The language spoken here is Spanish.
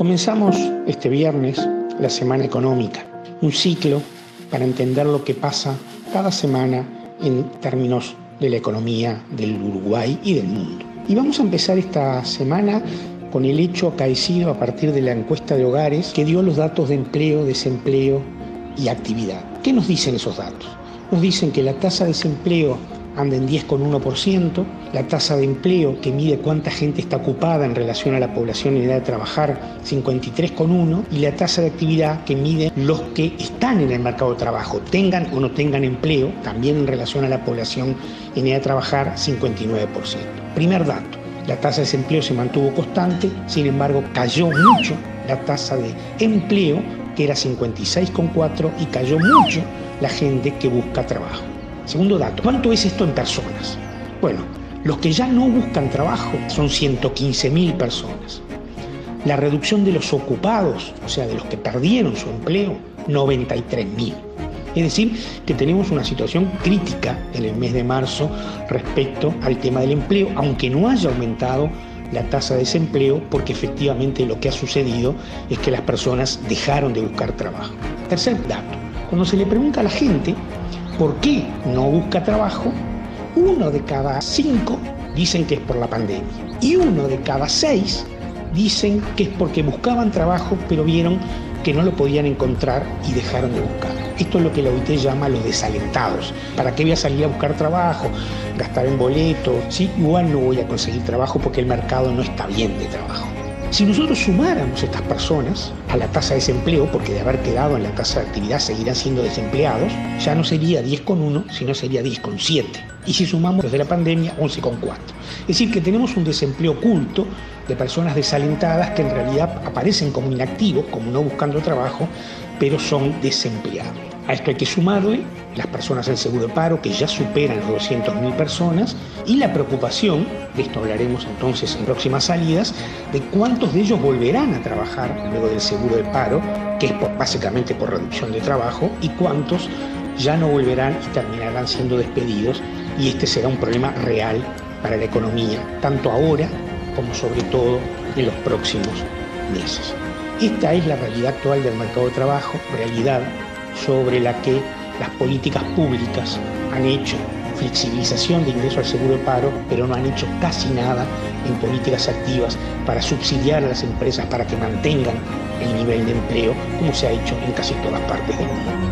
Comenzamos este viernes la semana económica, un ciclo para entender lo que pasa cada semana en términos de la economía del Uruguay y del mundo. Y vamos a empezar esta semana con el hecho acaecido a partir de la encuesta de hogares que dio los datos de empleo, desempleo y actividad. ¿Qué nos dicen esos datos? Nos dicen que la tasa de desempleo anda en 10,1%, la tasa de empleo que mide cuánta gente está ocupada en relación a la población en edad de trabajar 53,1% y la tasa de actividad que mide los que están en el mercado de trabajo, tengan o no tengan empleo, también en relación a la población en edad de trabajar 59%. Primer dato, la tasa de desempleo se mantuvo constante, sin embargo cayó mucho la tasa de empleo que era 56,4 y cayó mucho la gente que busca trabajo. Segundo dato, ¿cuánto es esto en personas? Bueno, los que ya no buscan trabajo son 115.000 personas. La reducción de los ocupados, o sea, de los que perdieron su empleo, 93.000. Es decir, que tenemos una situación crítica en el mes de marzo respecto al tema del empleo, aunque no haya aumentado la tasa de desempleo, porque efectivamente lo que ha sucedido es que las personas dejaron de buscar trabajo. Tercer dato, cuando se le pregunta a la gente por qué no busca trabajo, uno de cada cinco dicen que es por la pandemia y uno de cada seis dicen que es porque buscaban trabajo pero vieron que no lo podían encontrar y dejaron de buscar. Esto es lo que la OIT llama los desalentados. ¿Para qué voy a salir a buscar trabajo? Gastar en boletos. Sí, igual no voy a conseguir trabajo porque el mercado no está bien de trabajo. Si nosotros sumáramos estas personas a la tasa de desempleo, porque de haber quedado en la tasa de actividad seguirán siendo desempleados, ya no sería 10,1, sino sería 10,7. Y si sumamos desde la pandemia, 11,4. Es decir, que tenemos un desempleo oculto de personas desalentadas que en realidad aparecen como inactivos, como no buscando trabajo, pero son desempleados. A esto hay que sumarle las personas en seguro de paro, que ya superan los 200.000 personas, y la preocupación, de esto hablaremos entonces en próximas salidas, de cuántos de ellos volverán a trabajar luego del seguro de paro, que es básicamente por reducción de trabajo, y cuántos ya no volverán y terminarán siendo despedidos, y este será un problema real para la economía, tanto ahora como sobre todo en los próximos meses. Esta es la realidad actual del mercado de trabajo, realidad sobre la que las políticas públicas han hecho flexibilización de ingreso al seguro de paro, pero no han hecho casi nada en políticas activas para subsidiar a las empresas para que mantengan el nivel de empleo como se ha hecho en casi todas partes del mundo.